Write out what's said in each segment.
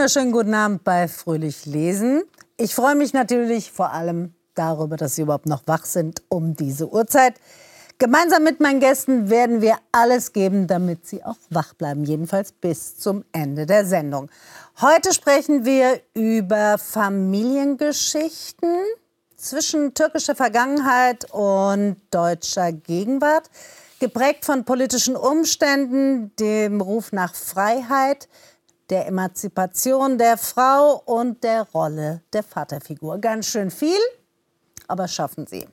wunderschönen guten Abend bei Fröhlich Lesen. Ich freue mich natürlich vor allem darüber, dass Sie überhaupt noch wach sind um diese Uhrzeit. Gemeinsam mit meinen Gästen werden wir alles geben, damit Sie auch wach bleiben, jedenfalls bis zum Ende der Sendung. Heute sprechen wir über Familiengeschichten zwischen türkischer Vergangenheit und deutscher Gegenwart, geprägt von politischen Umständen, dem Ruf nach Freiheit, der Emanzipation der Frau und der Rolle der Vaterfigur. Ganz schön viel, aber schaffen Sie.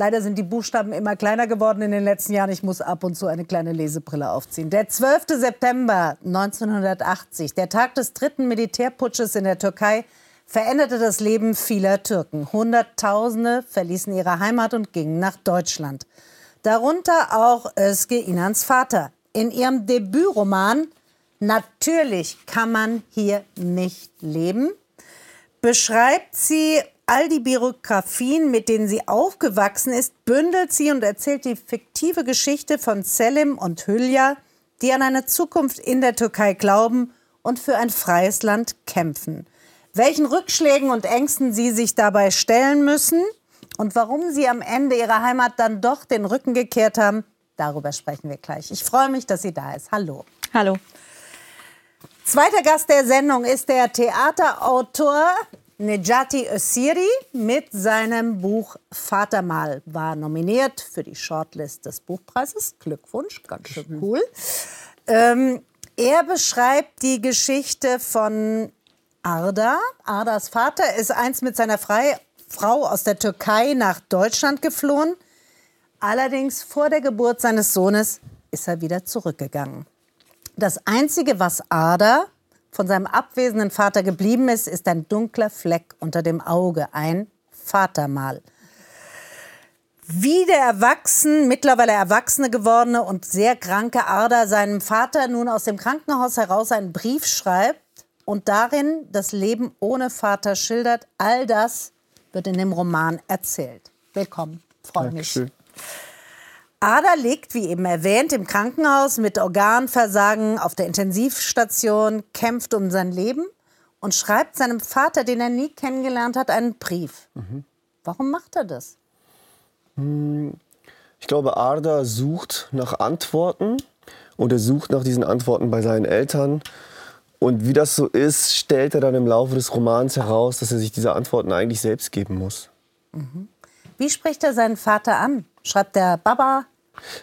Leider sind die Buchstaben immer kleiner geworden in den letzten Jahren. Ich muss ab und zu eine kleine Lesebrille aufziehen. Der 12. September 1980, der Tag des dritten Militärputsches in der Türkei, veränderte das Leben vieler Türken. Hunderttausende verließen ihre Heimat und gingen nach Deutschland. Darunter auch Özge Inans Vater. In ihrem Debütroman Natürlich kann man hier nicht leben beschreibt sie all die Biografien, mit denen sie aufgewachsen ist, bündelt sie und erzählt die fiktive Geschichte von Selim und Hülya, die an eine Zukunft in der Türkei glauben und für ein freies Land kämpfen. Welchen Rückschlägen und Ängsten sie sich dabei stellen müssen und warum sie am Ende ihrer Heimat dann doch den Rücken gekehrt haben, darüber sprechen wir gleich. Ich freue mich, dass sie da ist. Hallo. Hallo. Zweiter Gast der Sendung ist der Theaterautor Nejati Ösiri mit seinem Buch Vatermal war nominiert für die Shortlist des Buchpreises. Glückwunsch, ganz schön cool. Ähm, er beschreibt die Geschichte von Arda. Ardas Vater ist einst mit seiner Frei Frau aus der Türkei nach Deutschland geflohen. Allerdings vor der Geburt seines Sohnes ist er wieder zurückgegangen. Das Einzige, was Arda von seinem abwesenden Vater geblieben ist, ist ein dunkler Fleck unter dem Auge, ein Vatermal. Wie der erwachsen, mittlerweile erwachsene gewordene und sehr kranke Arda seinem Vater nun aus dem Krankenhaus heraus einen Brief schreibt und darin das Leben ohne Vater schildert, all das wird in dem Roman erzählt. Willkommen, freue mich. Ada liegt, wie eben erwähnt, im Krankenhaus mit Organversagen auf der Intensivstation, kämpft um sein Leben und schreibt seinem Vater, den er nie kennengelernt hat, einen Brief. Mhm. Warum macht er das? Hm, ich glaube, Arda sucht nach Antworten und er sucht nach diesen Antworten bei seinen Eltern. Und wie das so ist, stellt er dann im Laufe des Romans heraus, dass er sich diese Antworten eigentlich selbst geben muss. Mhm. Wie spricht er seinen Vater an? Schreibt der Baba?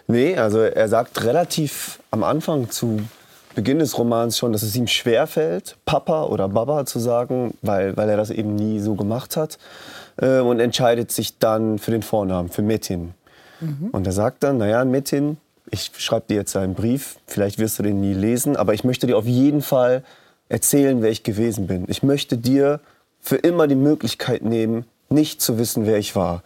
Nee, also er sagt relativ am Anfang zu Beginn des Romans schon, dass es ihm schwerfällt, Papa oder Baba zu sagen, weil, weil er das eben nie so gemacht hat. Äh, und entscheidet sich dann für den Vornamen, für Metin. Mhm. Und er sagt dann, naja, Metin, ich schreibe dir jetzt einen Brief, vielleicht wirst du den nie lesen, aber ich möchte dir auf jeden Fall erzählen, wer ich gewesen bin. Ich möchte dir für immer die Möglichkeit nehmen, nicht zu wissen, wer ich war.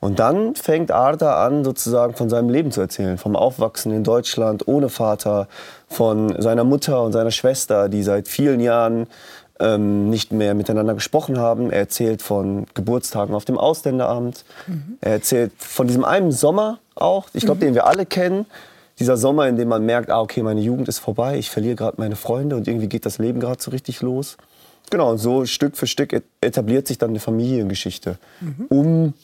Und dann fängt Arda an, sozusagen von seinem Leben zu erzählen, vom Aufwachsen in Deutschland ohne Vater, von seiner Mutter und seiner Schwester, die seit vielen Jahren ähm, nicht mehr miteinander gesprochen haben. Er erzählt von Geburtstagen auf dem Ausländeramt. Mhm. Er erzählt von diesem einen Sommer auch, ich glaube, mhm. den wir alle kennen. Dieser Sommer, in dem man merkt, ah, okay, meine Jugend ist vorbei, ich verliere gerade meine Freunde und irgendwie geht das Leben gerade so richtig los. Genau, und so Stück für Stück etabliert sich dann eine Familiengeschichte mhm. um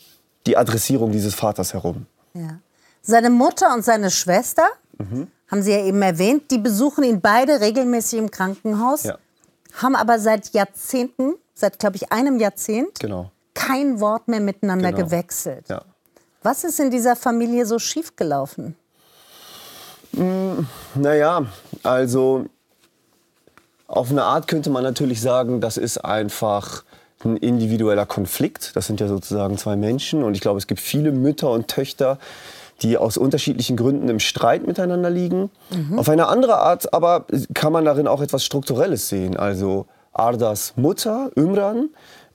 die Adressierung dieses Vaters herum. Ja. Seine Mutter und seine Schwester, mhm. haben Sie ja eben erwähnt, die besuchen ihn beide regelmäßig im Krankenhaus, ja. haben aber seit Jahrzehnten, seit glaube ich einem Jahrzehnt, genau. kein Wort mehr miteinander genau. gewechselt. Ja. Was ist in dieser Familie so schiefgelaufen? Mm, naja, also auf eine Art könnte man natürlich sagen, das ist einfach ein individueller Konflikt. Das sind ja sozusagen zwei Menschen. Und ich glaube, es gibt viele Mütter und Töchter, die aus unterschiedlichen Gründen im Streit miteinander liegen. Mhm. Auf eine andere Art aber kann man darin auch etwas Strukturelles sehen. Also Ardas Mutter, Ümran,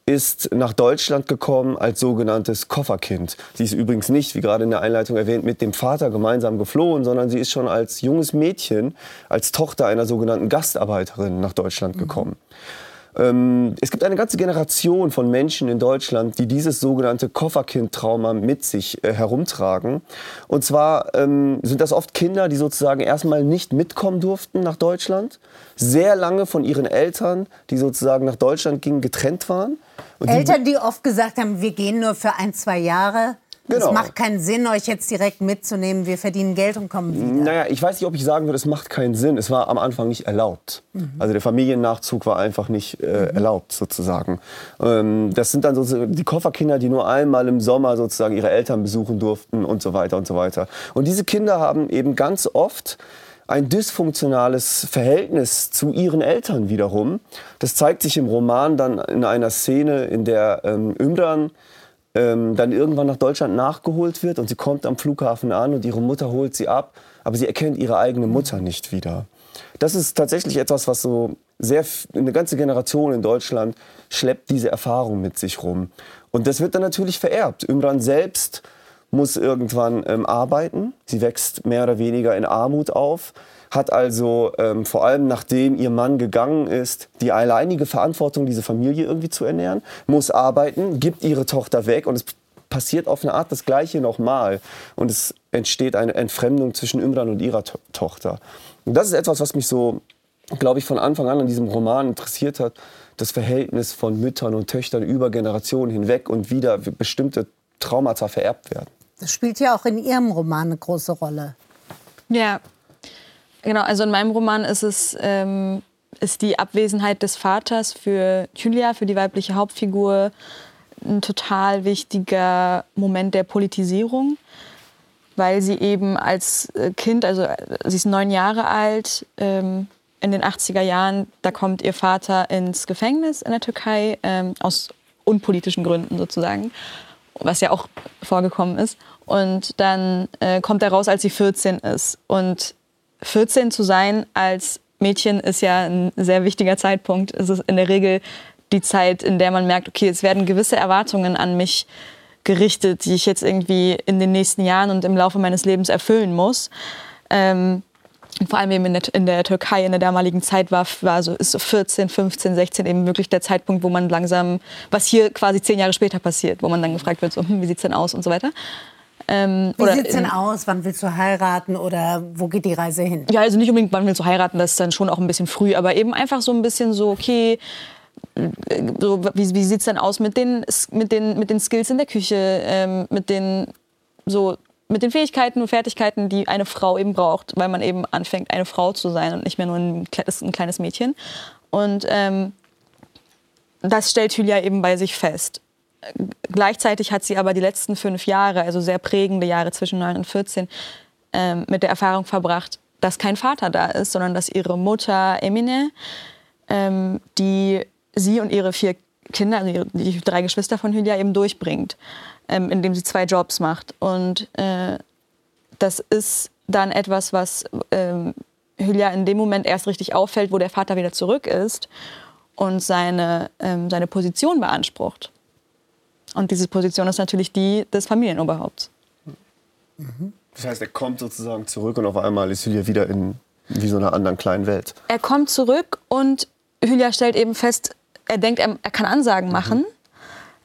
ist nach Deutschland gekommen als sogenanntes Kofferkind. Sie ist übrigens nicht, wie gerade in der Einleitung erwähnt, mit dem Vater gemeinsam geflohen, sondern sie ist schon als junges Mädchen, als Tochter einer sogenannten Gastarbeiterin nach Deutschland mhm. gekommen. Ähm, es gibt eine ganze Generation von Menschen in Deutschland, die dieses sogenannte Kofferkind-Trauma mit sich äh, herumtragen. Und zwar ähm, sind das oft Kinder, die sozusagen erstmal nicht mitkommen durften nach Deutschland, sehr lange von ihren Eltern, die sozusagen nach Deutschland gingen, getrennt waren. Eltern, die oft gesagt haben, wir gehen nur für ein, zwei Jahre. Genau. Es macht keinen Sinn, euch jetzt direkt mitzunehmen. Wir verdienen Geld und kommen wieder. Naja, ich weiß nicht, ob ich sagen würde, es macht keinen Sinn. Es war am Anfang nicht erlaubt. Mhm. Also der Familiennachzug war einfach nicht äh, mhm. erlaubt, sozusagen. Ähm, das sind dann sozusagen die Kofferkinder, die nur einmal im Sommer sozusagen ihre Eltern besuchen durften und so weiter und so weiter. Und diese Kinder haben eben ganz oft ein dysfunktionales Verhältnis zu ihren Eltern wiederum. Das zeigt sich im Roman dann in einer Szene, in der ähm, Ümran ähm, dann irgendwann nach Deutschland nachgeholt wird und sie kommt am Flughafen an und ihre Mutter holt sie ab, aber sie erkennt ihre eigene Mutter nicht wieder. Das ist tatsächlich etwas, was so sehr eine ganze Generation in Deutschland schleppt diese Erfahrung mit sich rum. Und das wird dann natürlich vererbt. Ümran selbst muss irgendwann ähm, arbeiten. Sie wächst mehr oder weniger in Armut auf hat also ähm, vor allem nachdem ihr Mann gegangen ist, die alleinige Verantwortung, diese Familie irgendwie zu ernähren, muss arbeiten, gibt ihre Tochter weg und es passiert auf eine Art das Gleiche nochmal. Und es entsteht eine Entfremdung zwischen Imran und ihrer to Tochter. Und das ist etwas, was mich so, glaube ich, von Anfang an an diesem Roman interessiert hat. Das Verhältnis von Müttern und Töchtern über Generationen hinweg und wieder bestimmte Traumata vererbt werden. Das spielt ja auch in Ihrem Roman eine große Rolle. Ja, Genau, also in meinem Roman ist es ähm, ist die Abwesenheit des Vaters für Julia, für die weibliche Hauptfigur, ein total wichtiger Moment der Politisierung, weil sie eben als äh, Kind, also sie ist neun Jahre alt, ähm, in den 80er Jahren, da kommt ihr Vater ins Gefängnis in der Türkei, ähm, aus unpolitischen Gründen sozusagen, was ja auch vorgekommen ist. Und dann äh, kommt er raus, als sie 14 ist. Und 14 zu sein als Mädchen ist ja ein sehr wichtiger Zeitpunkt. Es ist in der Regel die Zeit, in der man merkt, okay, es werden gewisse Erwartungen an mich gerichtet, die ich jetzt irgendwie in den nächsten Jahren und im Laufe meines Lebens erfüllen muss. Ähm, vor allem eben in der, in der, Türkei in der damaligen Zeit war, war so, ist so 14, 15, 16 eben wirklich der Zeitpunkt, wo man langsam, was hier quasi zehn Jahre später passiert, wo man dann gefragt wird, so, hm, wie sieht's denn aus und so weiter. Ähm, Wie sieht es denn aus? Wann willst du heiraten oder wo geht die Reise hin? Ja, also nicht unbedingt, wann willst du heiraten, das ist dann schon auch ein bisschen früh, aber eben einfach so ein bisschen so, okay, so, wie, wie sieht es denn aus mit den, mit, den, mit den Skills in der Küche, ähm, mit, den, so, mit den Fähigkeiten und Fertigkeiten, die eine Frau eben braucht, weil man eben anfängt, eine Frau zu sein und nicht mehr nur ein, ein kleines Mädchen. Und ähm, das stellt Julia eben bei sich fest. Gleichzeitig hat sie aber die letzten fünf Jahre, also sehr prägende Jahre zwischen 9 und 14, ähm, mit der Erfahrung verbracht, dass kein Vater da ist, sondern dass ihre Mutter Emine, ähm, die sie und ihre vier Kinder, also die drei Geschwister von Hülya eben durchbringt, ähm, indem sie zwei Jobs macht. Und äh, das ist dann etwas, was ähm, Hülya in dem Moment erst richtig auffällt, wo der Vater wieder zurück ist und seine, ähm, seine Position beansprucht. Und diese Position ist natürlich die des Familienoberhaupts. Mhm. Das heißt, er kommt sozusagen zurück und auf einmal ist Hülya wieder in wie so einer anderen kleinen Welt. Er kommt zurück und Hülya stellt eben fest, er denkt, er, er kann Ansagen mhm.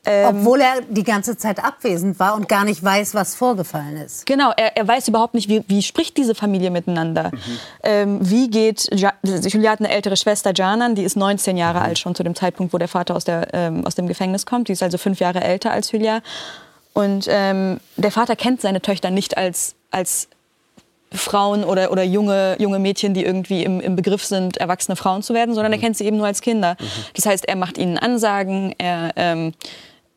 Ähm, Obwohl er die ganze Zeit abwesend war und gar nicht weiß, was vorgefallen ist. Genau, er, er weiß überhaupt nicht, wie, wie spricht diese Familie miteinander. Mhm. Ähm, wie geht, Julia hat eine ältere Schwester, Janan, die ist 19 Jahre mhm. alt schon zu dem Zeitpunkt, wo der Vater aus, der, ähm, aus dem Gefängnis kommt. Die ist also fünf Jahre älter als Julia. Und ähm, der Vater kennt seine Töchter nicht als, als Frauen oder, oder junge, junge Mädchen, die irgendwie im, im Begriff sind, erwachsene Frauen zu werden, sondern er mhm. kennt sie eben nur als Kinder. Mhm. Das heißt, er macht ihnen Ansagen, er ähm,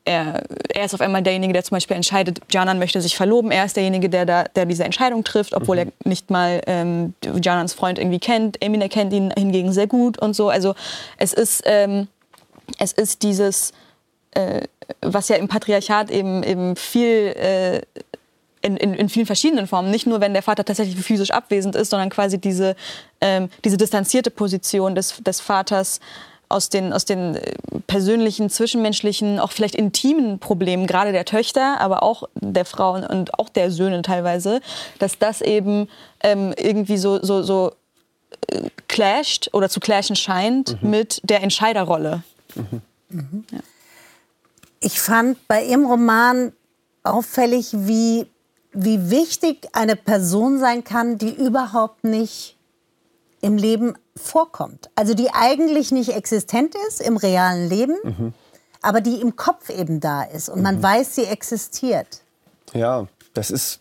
er, er, ist auf einmal derjenige, der zum Beispiel entscheidet, Janan möchte sich verloben. Er ist derjenige, der, da, der diese Entscheidung trifft, obwohl mhm. er nicht mal ähm, Janans Freund irgendwie kennt. Emine kennt ihn hingegen sehr gut und so. Also es ist, ähm, es ist dieses, äh, was ja im Patriarchat eben, eben viel äh, in, in, in, vielen verschiedenen Formen. Nicht nur, wenn der Vater tatsächlich physisch abwesend ist, sondern quasi diese, ähm, diese distanzierte Position des, des Vaters aus den, aus den äh, persönlichen, zwischenmenschlichen, auch vielleicht intimen Problemen, gerade der Töchter, aber auch der Frauen und auch der Söhne teilweise, dass das eben ähm, irgendwie so, so, so äh, clasht oder zu clashen scheint Mhm. mit der Entscheiderrolle. Ich fand bei Ihrem Roman auffällig, wie, wie wichtig eine Person sein kann, die überhaupt nicht im Leben vorkommt. Also die eigentlich nicht existent ist im realen Leben, Mhm. aber die im Kopf eben da ist und man weiß, sie existiert. Ja, das ist.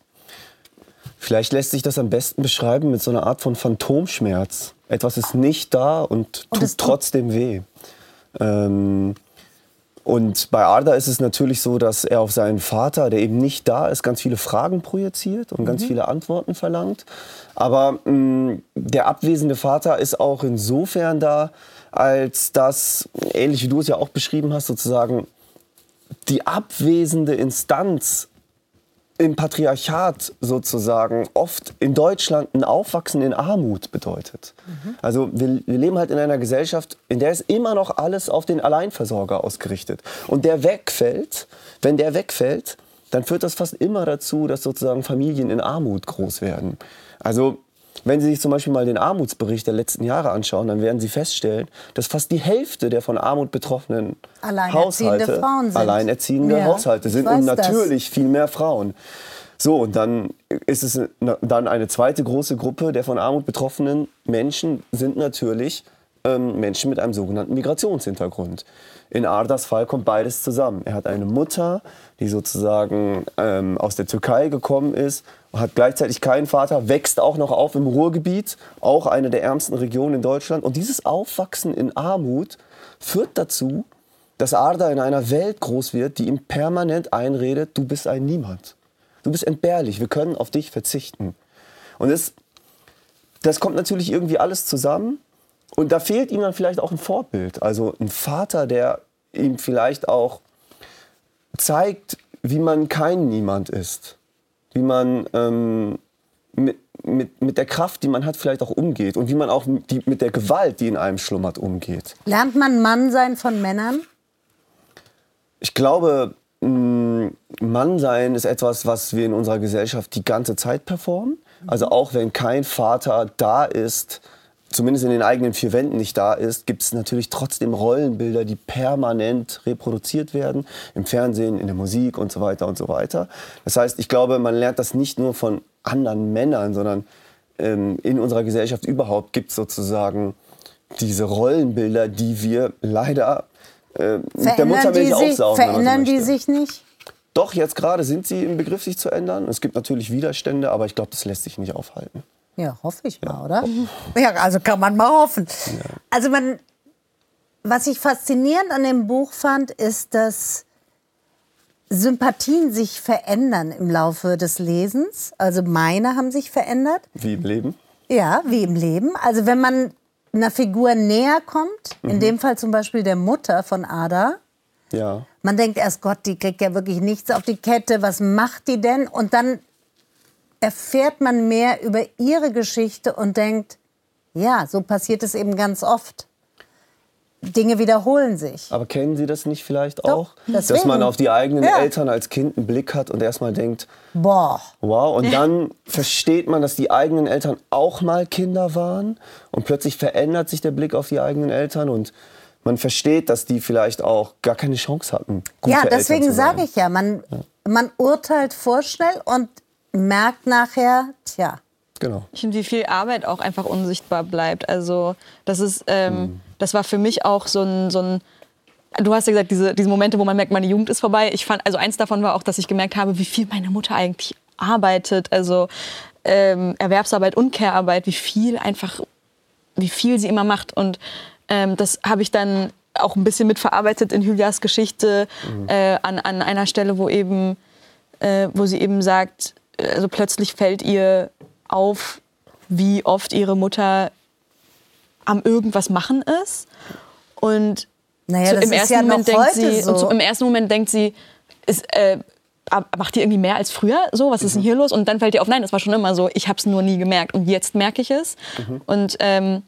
Vielleicht lässt sich das am besten beschreiben mit so einer Art von Phantomschmerz. Etwas ist nicht da und Und tut- trotzdem weh. Ähm, und bei Arda ist es natürlich so, dass er auf seinen Vater, der eben nicht da ist, ganz viele Fragen projiziert und ganz viele Antworten verlangt. Aber mh, der abwesende Vater ist auch insofern da, als dass, ähnlich wie du es ja auch beschrieben hast, sozusagen die abwesende Instanz im Patriarchat sozusagen oft in Deutschland ein Aufwachsen in Armut bedeutet. Also wir, wir leben halt in einer Gesellschaft, in der ist immer noch alles auf den Alleinversorger ausgerichtet. Und der wegfällt, wenn der wegfällt, dann führt das fast immer dazu, dass sozusagen Familien in Armut groß werden. Also wenn Sie sich zum Beispiel mal den Armutsbericht der letzten Jahre anschauen, dann werden Sie feststellen, dass fast die Hälfte der von Armut betroffenen Alleinerziehende Haushalte Frauen sind. alleinerziehende Ja, Haushalte sind und das. natürlich viel mehr Frauen. So, und dann ist es dann eine zweite große Gruppe der von Armut betroffenen Menschen sind natürlich ähm, Menschen mit einem sogenannten Migrationshintergrund. In Ardas Fall kommt beides zusammen. Er hat eine Mutter, die sozusagen ähm, aus der Türkei gekommen ist, hat gleichzeitig keinen Vater, wächst auch noch auf im Ruhrgebiet, auch eine der ärmsten Regionen in Deutschland. Und dieses Aufwachsen in Armut führt dazu, dass Arda in einer Welt groß wird, die ihm permanent einredet, du bist ein Niemand. Du bist entbehrlich, wir können auf dich verzichten. Und es, das kommt natürlich irgendwie alles zusammen. Und da fehlt ihm dann vielleicht auch ein Vorbild. Also ein Vater, der ihm vielleicht auch zeigt, wie man kein Niemand ist. Wie man ähm, mit, mit, mit der Kraft, die man hat, vielleicht auch umgeht. Und wie man auch mit die, mit der Gewalt, die in einem schlummert, umgeht. Lernt man Mann sein von Männern? Ich glaube, mh, Mannsein ist etwas, was wir in unserer Gesellschaft die ganze Zeit performen. Also auch wenn kein Vater da ist, zumindest in den eigenen vier Wänden nicht da ist, gibt es natürlich trotzdem Rollenbilder, die permanent reproduziert werden. Im Fernsehen, in der Musik und so weiter und so weiter. Das heißt, ich glaube, man lernt das nicht nur von anderen Männern, sondern ähm, in unserer Gesellschaft überhaupt gibt es sozusagen diese Rollenbilder, die wir leider äh, mit der Muttermilch aufsaugen. so verändern die sich nicht? Doch, jetzt gerade sind sie im Begriff, sich zu ändern. Es gibt natürlich Widerstände, aber ich glaube, das lässt sich nicht aufhalten. Ja, hoffe ich mal, oder? Ja, also kann man mal hoffen. Also man, was ich faszinierend an dem Buch fand, ist, dass Sympathien sich verändern im Laufe des Lesens. Also meine haben sich verändert. Wie im Leben. Ja, wie im Leben. Also wenn man einer Figur näher kommt, in dem Fall zum Beispiel der Mutter von Ada, Ja. man denkt erst, Gott, die kriegt ja wirklich nichts auf die Kette, was macht die denn? Und dann erfährt man mehr über ihre Geschichte und denkt, ja, so passiert es eben ganz oft. Dinge wiederholen sich. Aber kennen Sie das nicht vielleicht Doch, auch? Dass deswegen. man auf die eigenen Ja. Eltern als Kind einen Blick hat und erstmal denkt, Boah, wow, und dann versteht man, dass die eigenen Eltern auch mal Kinder waren und plötzlich verändert sich der Blick auf die eigenen Eltern und man versteht, dass die vielleicht auch gar keine Chance hatten. Ja, deswegen sage ich ja, man, man urteilt vorschnell und merkt nachher, tja, Genau. Ich finde, wie viel Arbeit auch einfach unsichtbar bleibt. Also das ist, ähm, das war für mich auch so ein, so ein Du hast ja gesagt, diese, diese Momente, wo man merkt, meine Jugend ist vorbei. Ich fand, also eins davon war auch, dass ich gemerkt habe, wie viel meine Mutter eigentlich arbeitet. Also ähm, Erwerbsarbeit und Care-Arbeit, wie viel einfach, wie viel sie immer macht. Und ähm, das habe ich dann auch ein bisschen mitverarbeitet in Julias Geschichte äh, an, an einer Stelle, wo eben, äh, wo sie eben sagt, also plötzlich fällt ihr auf, wie oft ihre Mutter am irgendwas machen ist. Und Naja, so im ersten ja Moment denkt sie, so. so im ersten Moment denkt sie, ist, äh, macht die irgendwie mehr als früher? So, was ist Mhm. denn hier los? Und dann fällt ihr auf, nein, das war schon immer so. Ich habe es nur nie gemerkt und jetzt merke ich es. Mhm. Und ähm,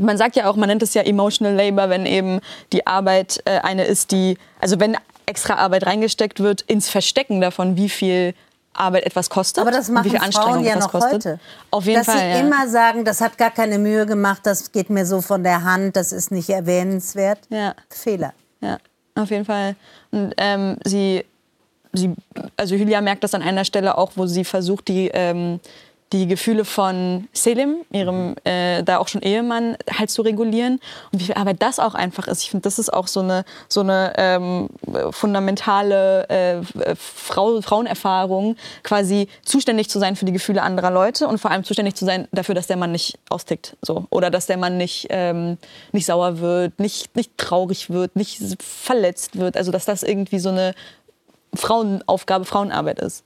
man sagt ja auch, man nennt es ja emotional labor, wenn eben die Arbeit äh, eine ist, die, also wenn extra Arbeit reingesteckt wird, ins Verstecken davon, wie viel Arbeit etwas kostet. Aber das machen wie viel Anstrengung Frauen ja noch kostet. heute. Auf jeden dass Fall. sie ja. immer sagen, das hat gar keine Mühe gemacht, das geht mir so von der Hand, das ist nicht erwähnenswert. Ja. Fehler. Ja, auf jeden Fall. Und ähm, sie, sie, also Julia merkt das an einer Stelle auch, wo sie versucht, die, ähm, die Gefühle von Selim, ihrem äh, da auch schon Ehemann, halt zu regulieren. Und wie viel Arbeit das auch einfach ist. Ich finde, das ist auch so eine, so eine ähm, fundamentale äh, Frau, Frauenerfahrung, quasi zuständig zu sein für die Gefühle anderer Leute und vor allem zuständig zu sein dafür, dass der Mann nicht austickt. So. Oder dass der Mann nicht, ähm, nicht sauer wird, nicht, nicht traurig wird, nicht verletzt wird. Also dass das irgendwie so eine Frauenaufgabe, Frauenarbeit ist.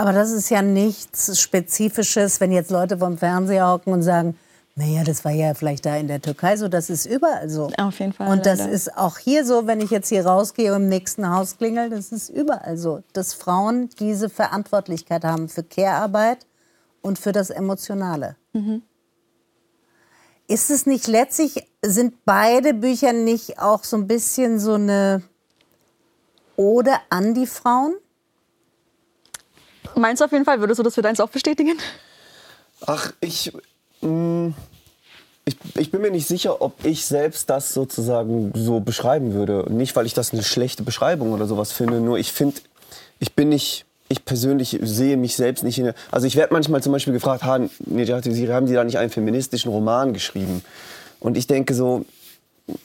Aber das ist ja nichts Spezifisches, wenn jetzt Leute vom Fernseher hocken und sagen, naja, das war ja vielleicht da in der Türkei so, das ist überall so. Auf jeden Fall, Und das leider. ist auch hier so, wenn ich jetzt hier rausgehe und im nächsten Haus klingel, das ist überall so, dass Frauen diese Verantwortlichkeit haben für Care-Arbeit und für das Emotionale. Mhm. Ist es nicht letztlich, sind beide Bücher nicht auch so ein bisschen so eine Ode an die Frauen? Meinst du auf jeden Fall, würdest du das für deins auch bestätigen? Ach, ich, mh, ich, ich bin mir nicht sicher, ob ich selbst das sozusagen so beschreiben würde. Nicht, weil ich das eine schlechte Beschreibung oder sowas finde, nur ich finde, ich bin nicht, ich persönlich sehe mich selbst nicht in der, Also ich werde manchmal zum Beispiel gefragt, ha, Nejati Usiri, haben Sie da nicht einen feministischen Roman geschrieben? Und ich denke so,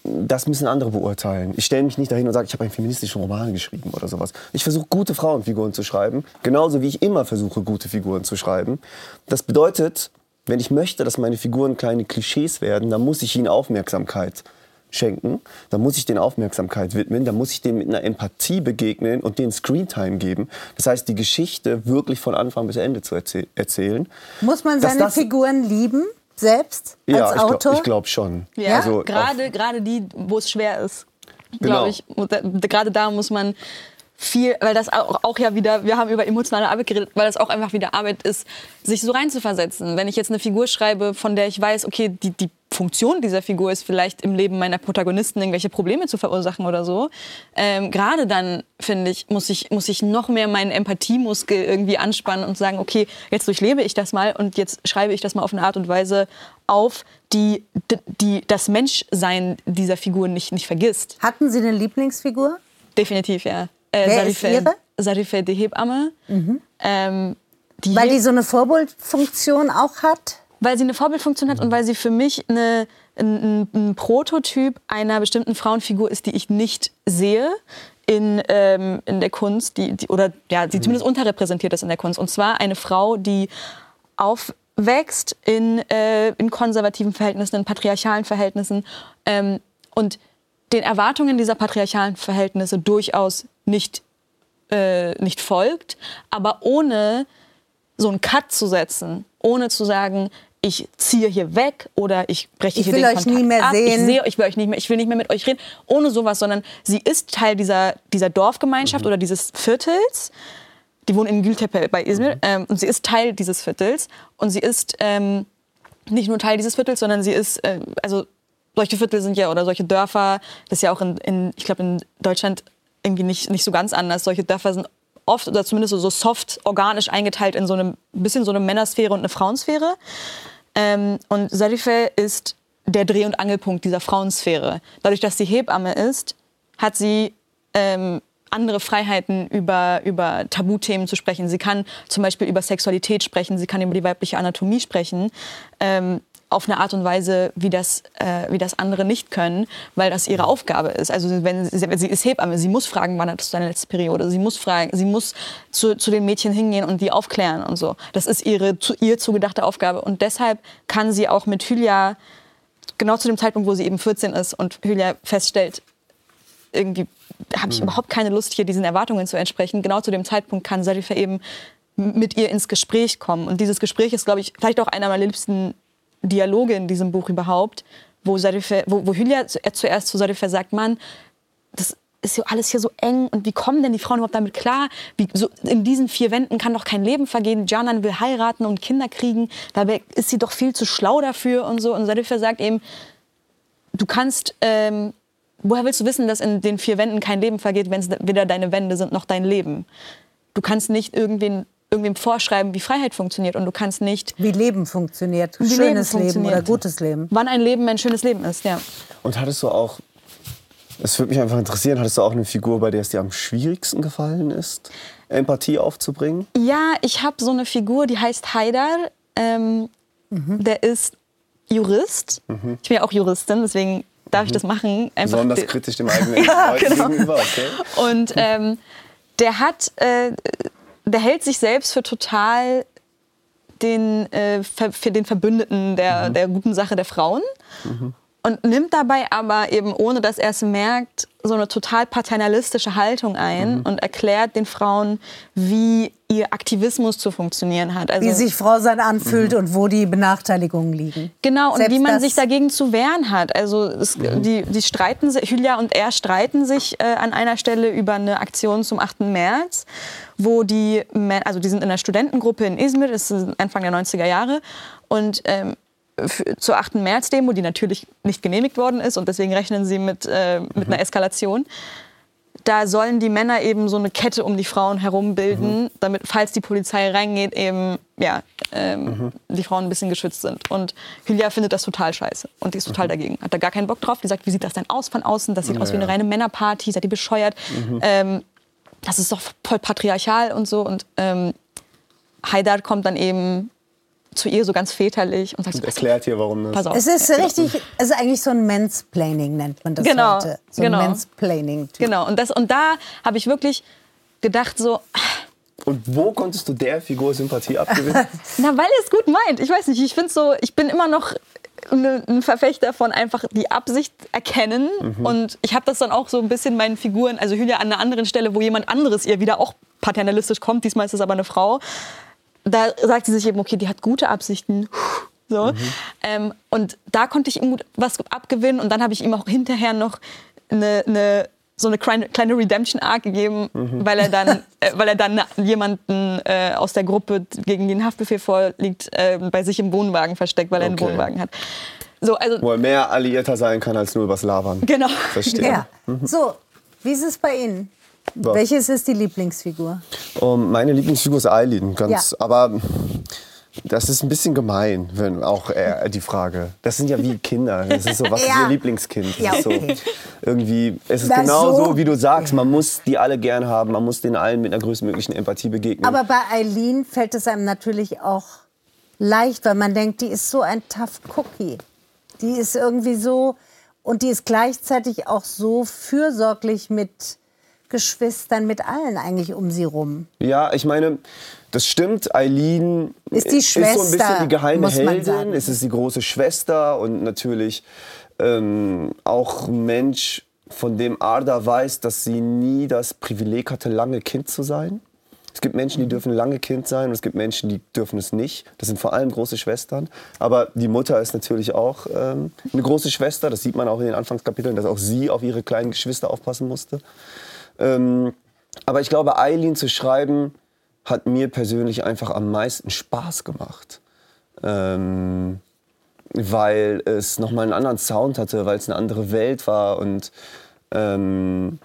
das müssen andere beurteilen. Ich stelle mich nicht dahin und sage, ich habe einen feministischen Roman geschrieben oder sowas. Ich versuche gute Frauenfiguren zu schreiben, genauso wie ich immer versuche, gute Figuren zu schreiben. Das bedeutet, wenn ich möchte, dass meine Figuren kleine Klischees werden, dann muss ich ihnen Aufmerksamkeit schenken, dann muss ich denen Aufmerksamkeit widmen, dann muss ich denen mit einer Empathie begegnen und denen Screentime geben. Das heißt, die Geschichte wirklich von Anfang bis Ende zu erzäh erzählen. Muss man seine das- Figuren lieben, selbst, Ja, als ich Autor? glaube glaub schon. Ja, Also gerade, gerade die, wo es schwer ist, Genau. glaube ich. Gerade da muss man viel, weil das auch, auch ja wieder, wir haben über emotionale Arbeit geredet, weil das auch einfach wieder Arbeit ist, sich so reinzuversetzen. Wenn ich jetzt eine Figur schreibe, von der ich weiß, okay, die, die Funktion dieser Figur ist vielleicht im Leben meiner Protagonisten irgendwelche Probleme zu verursachen oder so. Ähm, Gerade dann, finde ich, muss ich, muss ich noch mehr meinen Empathiemuskel irgendwie anspannen und sagen, okay, jetzt durchlebe ich das mal und jetzt schreibe ich das mal auf eine Art und Weise auf, die, die, das Menschsein dieser Figur nicht, nicht vergisst. Hatten Sie eine Lieblingsfigur? Definitiv, ja. Äh, Wer ist ihre? Mhm. Sarife, die Hebamme. Ähm, die Weil die so eine Vorbildfunktion auch hat? Weil sie eine Vorbildfunktion hat und weil sie für mich eine, ein, ein, Prototyp einer bestimmten Frauenfigur ist, die ich nicht sehe in, ähm, in der Kunst, die, die, oder ja, die zumindest unterrepräsentiert ist in der Kunst. Und zwar eine Frau, die aufwächst in, äh, in konservativen Verhältnissen, in patriarchalen Verhältnissen ähm, und den Erwartungen dieser patriarchalen Verhältnisse durchaus nicht, äh, nicht folgt, aber ohne so einen Cut zu setzen, ohne zu sagen, ich ziehe hier weg oder ich breche Ich hier will den euch Kontakt nie mehr ab, sehen. ich sehe euch, will euch nicht mehr, ich will nicht mehr mit euch reden, ohne sowas, sondern sie ist Teil dieser, dieser Dorfgemeinschaft oder dieses Viertels. Die wohnen in Gültepe bei Izmir ähm, und sie ist Teil dieses Viertels und sie ist ähm, nicht nur Teil dieses Viertels, sondern sie ist, äh, also solche Viertel sind ja, oder solche Dörfer, das ist ja auch in, in ich glaube in Deutschland irgendwie nicht, nicht so ganz anders. Solche Dörfer sind oft oder zumindest so, so soft, organisch eingeteilt in so eine bisschen so eine Männersphäre und eine Frauensphäre. Ähm, und Sarife ist der Dreh- und Angelpunkt dieser Frauensphäre. Dadurch, dass sie Hebamme ist, hat sie ähm, andere Freiheiten, über, über Tabuthemen zu sprechen. Sie kann zum Beispiel über Sexualität sprechen, sie kann über die weibliche Anatomie sprechen. Ähm, auf eine Art und Weise, wie das, äh, wie das andere nicht können, weil das ihre Aufgabe ist. Also wenn sie, sie ist Hebamme, sie muss fragen, wann hattest du deine letzte Periode? Sie muss fragen, sie muss zu, zu den Mädchen hingehen und die aufklären und so. Das ist ihre zu, ihr zugedachte Aufgabe und deshalb kann sie auch mit Hülya genau zu dem Zeitpunkt, wo sie eben 14 ist und Hülya feststellt, irgendwie habe ich überhaupt keine Lust, hier diesen Erwartungen zu entsprechen. Genau zu dem Zeitpunkt kann Sarifa eben mit ihr ins Gespräch kommen. Und dieses Gespräch ist, glaube ich, vielleicht auch einer meiner liebsten Dialoge in diesem Buch überhaupt, wo, Sarifa, wo, wo Hülya zu- zuerst zu Sarifa sagt, Mann, das ist ja alles hier so eng und wie kommen denn die Frauen überhaupt damit klar? Wie, so, in diesen vier Wänden kann doch kein Leben vergehen. Janan will heiraten und Kinder kriegen, dabei ist sie doch viel zu schlau dafür und so. Und Sarifa sagt eben, du kannst, ähm, woher willst du wissen, dass in den vier Wänden kein Leben vergeht, wenn es weder deine Wände sind noch dein Leben? Du kannst nicht irgendwen irgendwem vorschreiben, wie Freiheit funktioniert. Und du kannst nicht. Wie Leben funktioniert. Wie Schönes Leben Leben, oder gutes Leben. Wann ein Leben ein schönes Leben ist, ja. Und hattest du auch, es würde mich einfach interessieren, hattest du auch eine Figur, bei der es dir am schwierigsten gefallen ist, Empathie aufzubringen? Ja, ich habe so eine Figur, die heißt Haidar. Ähm, Der ist Jurist. Ich bin ja auch Juristin, deswegen darf ich das machen. Einfach Besonders de- kritisch dem eigenen Ja, genau. gegenüber, okay? Und ähm, der hat, äh, der hält sich selbst für total den, äh, für den Verbündeten der, der guten Sache der Frauen. Und nimmt dabei aber eben, ohne dass er es merkt, so eine total paternalistische Haltung ein und erklärt den Frauen, wie ihr Aktivismus zu funktionieren hat. Also, Wie sich Frau sein anfühlt und wo die Benachteiligungen liegen. Genau, und Selbst wie man sich dagegen zu wehren hat. Also es, die, die streiten sich, Hülya und er streiten sich äh, an einer Stelle über eine Aktion zum 8. März, wo die, also die sind in einer Studentengruppe in Izmir, das ist Anfang der 90er Jahre, und ähm, zur 8. März-Demo, die natürlich nicht genehmigt worden ist und deswegen rechnen sie mit, äh, mit einer Eskalation. Da sollen die Männer eben so eine Kette um die Frauen herum bilden, damit, falls die Polizei reingeht, eben ja, ähm, die Frauen ein bisschen geschützt sind. Und Hülya findet das total scheiße und die ist total dagegen. Hat da gar keinen Bock drauf. Die sagt, wie sieht das denn aus von außen? Das sieht aus wie eine reine Männerparty. Seid ihr bescheuert? Ähm, das ist doch voll patriarchal und so. Und ähm, Haidar kommt dann eben zu ihr so ganz väterlich und sagt, so, Und erklärt hier, warum das. pass auf. Es ist richtig, es ist eigentlich so ein Mansplaining, nennt man das Genau, heute. So genau. ein Mansplaining. Genau, und, das, und da habe ich wirklich gedacht so, Und wo konntest du der Figur Sympathie abgewinnen? Na, weil er es gut meint. Ich weiß nicht, ich finde so, ich bin immer noch ne- ein Verfechter von einfach die Absicht erkennen. Und ich habe das dann auch so ein bisschen meinen Figuren, also Hülya an einer anderen Stelle, wo jemand anderes ihr wieder auch paternalistisch kommt, diesmal ist es aber eine Frau, da sagt sie sich eben, okay, die hat gute Absichten. So. Ähm, und da konnte ich ihm gut was abgewinnen und dann habe ich ihm auch hinterher noch eine, eine so eine kleine, Redemption Arc gegeben, weil er dann, äh, weil er dann jemanden äh, aus der Gruppe, gegen den Haftbefehl vorliegt, äh, bei sich im Wohnwagen versteckt, weil er einen Okay. Wohnwagen hat. So, also Wo er mehr alliierter sein kann als nur übers Labern. genau. Verstehe. Ja. So, wie ist es bei Ihnen? Was? Welches ist die Lieblingsfigur? Um, meine Lieblingsfigur ist Eileen, ganz, Ja. aber das ist ein bisschen gemein, wenn auch äh, die Frage. Das sind ja wie Kinder. Das ist so, was ist Ja. ihr Lieblingskind? Ja, Das ist so, irgendwie, es ist Na, genau so- so, wie du sagst. Man muss die alle gern haben. Man muss den allen mit einer größtmöglichen Empathie begegnen. Aber bei Eileen fällt es einem natürlich auch leicht, weil man denkt, die ist so ein tough Cookie. Die ist irgendwie so und die ist gleichzeitig auch so fürsorglich mit Geschwistern, mit allen eigentlich um sie rum. Ja, ich meine, das stimmt. Eileen Ist die ist so ein Schwester, bisschen die geheime Heldin. Es ist die große Schwester und natürlich ähm, auch ein Mensch, von dem Arda weiß, dass sie nie das Privileg hatte, lange Kind zu sein. Es gibt Menschen, die dürfen lange Kind sein und es gibt Menschen, die dürfen es nicht. Das sind vor allem große Schwestern. Aber die Mutter ist natürlich auch ähm, eine große Schwester. Das sieht man auch in den Anfangskapiteln, dass auch sie auf ihre kleinen Geschwister aufpassen musste. Ähm, aber ich glaube, Eileen zu schreiben, hat mir persönlich einfach am meisten Spaß gemacht. Ähm, weil es nochmal einen anderen Sound hatte, weil es eine andere Welt war und ähm,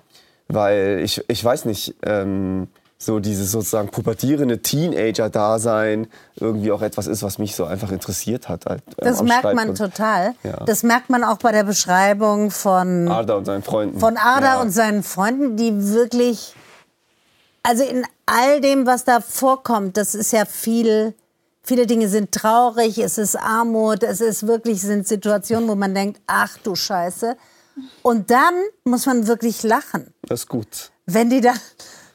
weil ich, ich weiß nicht, ähm, so dieses sozusagen pubertierende Teenager-Dasein irgendwie auch etwas ist, was mich so einfach interessiert hat. halt, ähm, Das merkt man total. Ja. Das merkt man auch bei der Beschreibung von Arda und seinen Freunden. von Ada Ja. und seinen Freunden, die wirklich, also in all dem, was da vorkommt, das ist ja viel, viele Dinge sind traurig, es ist Armut, es ist wirklich, sind Situationen, wo man denkt, ach du Scheiße. Und dann muss man wirklich lachen, Das ist gut. wenn die da,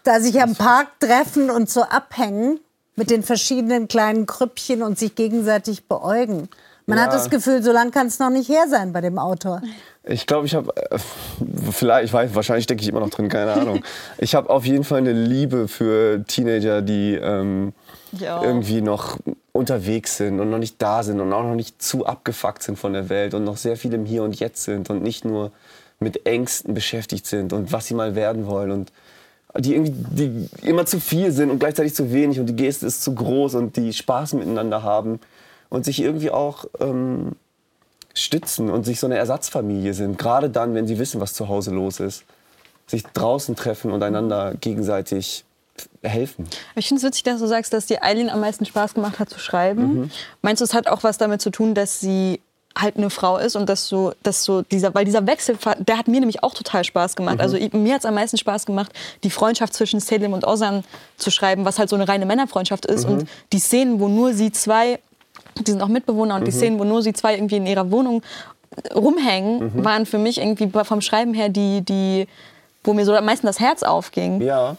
da sich am Park treffen und so abhängen mit den verschiedenen kleinen Krüppchen und sich gegenseitig beäugen. Man hat Ja. das Gefühl, so lang kann es noch nicht her sein bei dem Autor. Ich glaube, ich habe, äh, vielleicht, ich weiß, wahrscheinlich stecke ich immer noch drin, keine Ahnung. Ich habe auf jeden Fall eine Liebe für Teenager, die ähm, irgendwie noch unterwegs sind und noch nicht da sind und auch noch nicht zu abgefuckt sind von der Welt und noch sehr viel im Hier und Jetzt sind und nicht nur mit Ängsten beschäftigt sind und was sie mal werden wollen und die irgendwie die immer zu viel sind und gleichzeitig zu wenig und die Geste ist zu groß und die Spaß miteinander haben und sich irgendwie auch ähm, stützen und sich so eine Ersatzfamilie sind. Gerade dann, wenn sie wissen, was zu Hause los ist. Sich draußen treffen und einander gegenseitig helfen. Ich finde es witzig, dass du sagst, dass dir Eileen am meisten Spaß gemacht hat zu schreiben. Mhm. Meinst du, es hat auch was damit zu tun, dass sie halt eine Frau ist und dass so, dass so dieser, weil dieser Wechsel, der hat mir nämlich auch total Spaß gemacht. Mhm. Also mir hat es am meisten Spaß gemacht, die Freundschaft zwischen Selim und Ozan zu schreiben, was halt so eine reine Männerfreundschaft ist. Mhm. Und die Szenen, wo nur sie zwei, die sind auch Mitbewohner, und mhm. die Szenen, wo nur sie zwei irgendwie in ihrer Wohnung rumhängen, mhm. waren für mich irgendwie vom Schreiben her die, die, wo mir so am meisten das Herz aufging. Ja.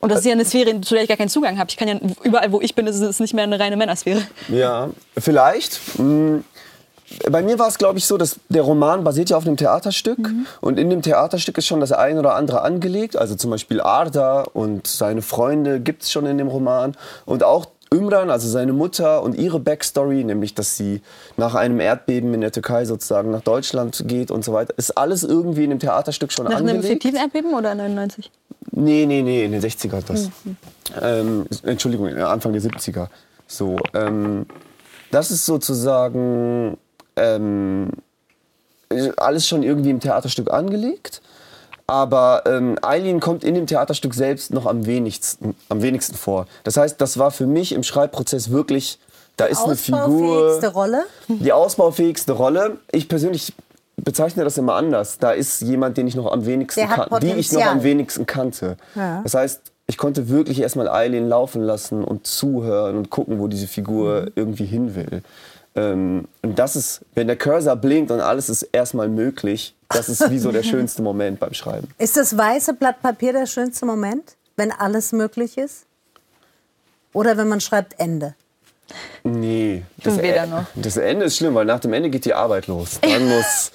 Und das ist ja eine Sphäre, zu der ich gar keinen Zugang habe. Ich kann ja überall, wo ich bin, ist es nicht mehr eine reine Männersphäre. Ja, vielleicht. Hm bei mir war es, glaube ich, so, dass der Roman basiert ja auf einem Theaterstück. Mhm. Und in dem Theaterstück ist schon das eine oder andere angelegt. Also zum Beispiel Arda und seine Freunde gibt es schon in dem Roman. Und auch Ümran, also seine Mutter und ihre Backstory, nämlich dass sie nach einem Erdbeben in der Türkei sozusagen nach Deutschland geht und so weiter, ist alles irgendwie in dem Theaterstück schon nach angelegt. Nach einem fiktiven Erdbeben oder 99? Nee, nee, nee, in den 60er das. Mhm. Ähm, Entschuldigung, Anfang der 70er. So, ähm, das ist sozusagen ähm, alles schon irgendwie im Theaterstück angelegt. Aber ähm, Eileen kommt in dem Theaterstück selbst noch am wenigsten, am wenigsten vor. Das heißt, das war für mich im Schreibprozess wirklich, da ist eine Figur. Die ausbaufähigste Rolle? Die ausbaufähigste Rolle. Ich persönlich bezeichne das immer anders. Da ist jemand, den ich noch am wenigsten kan die ich noch am wenigsten kannte. Ja. Das heißt, ich konnte wirklich erstmal Eileen laufen lassen und zuhören und gucken, wo diese Figur mhm. irgendwie hin will. Ähm, und das ist, wenn der Cursor blinkt und alles ist erstmal möglich, das ist wie so der schönste Moment beim Schreiben. Ist das weiße Blatt Papier der schönste Moment, wenn alles möglich ist? Oder wenn man schreibt Ende? Nee, das, e noch. das Ende ist schlimm, weil nach dem Ende geht die Arbeit los. Dann muss,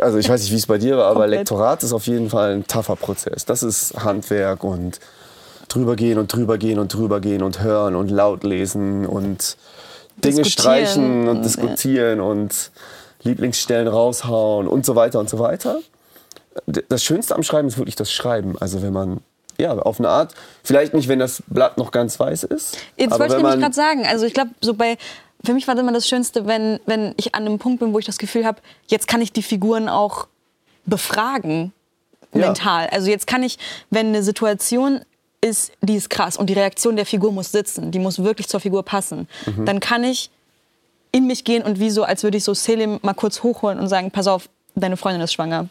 also ich weiß nicht, wie es bei dir war, aber Komplett. Lektorat ist auf jeden Fall ein tougher Prozess. Das ist Handwerk und drüber gehen und drüber gehen und drüber gehen und hören und laut lesen und Dinge streichen und diskutieren und Lieblingsstellen raushauen und so weiter und so weiter. Das Schönste am Schreiben ist wirklich das Schreiben. Also wenn man ja, auf eine Art. Vielleicht nicht, wenn das Blatt noch ganz weiß ist. Jetzt wollte ich nämlich gerade sagen. Also ich glaube, so bei für mich war das immer das Schönste, wenn, wenn ich an einem Punkt bin, wo ich das Gefühl habe, jetzt kann ich die Figuren auch befragen mental. Ja. Also jetzt kann ich, wenn eine Situation ist, die ist krass und die Reaktion der Figur muss sitzen, die muss wirklich zur Figur passen. Mhm. Dann kann ich in mich gehen und wie so, als würde ich so Selim mal kurz hochholen und sagen, pass auf, deine Freundin ist schwanger.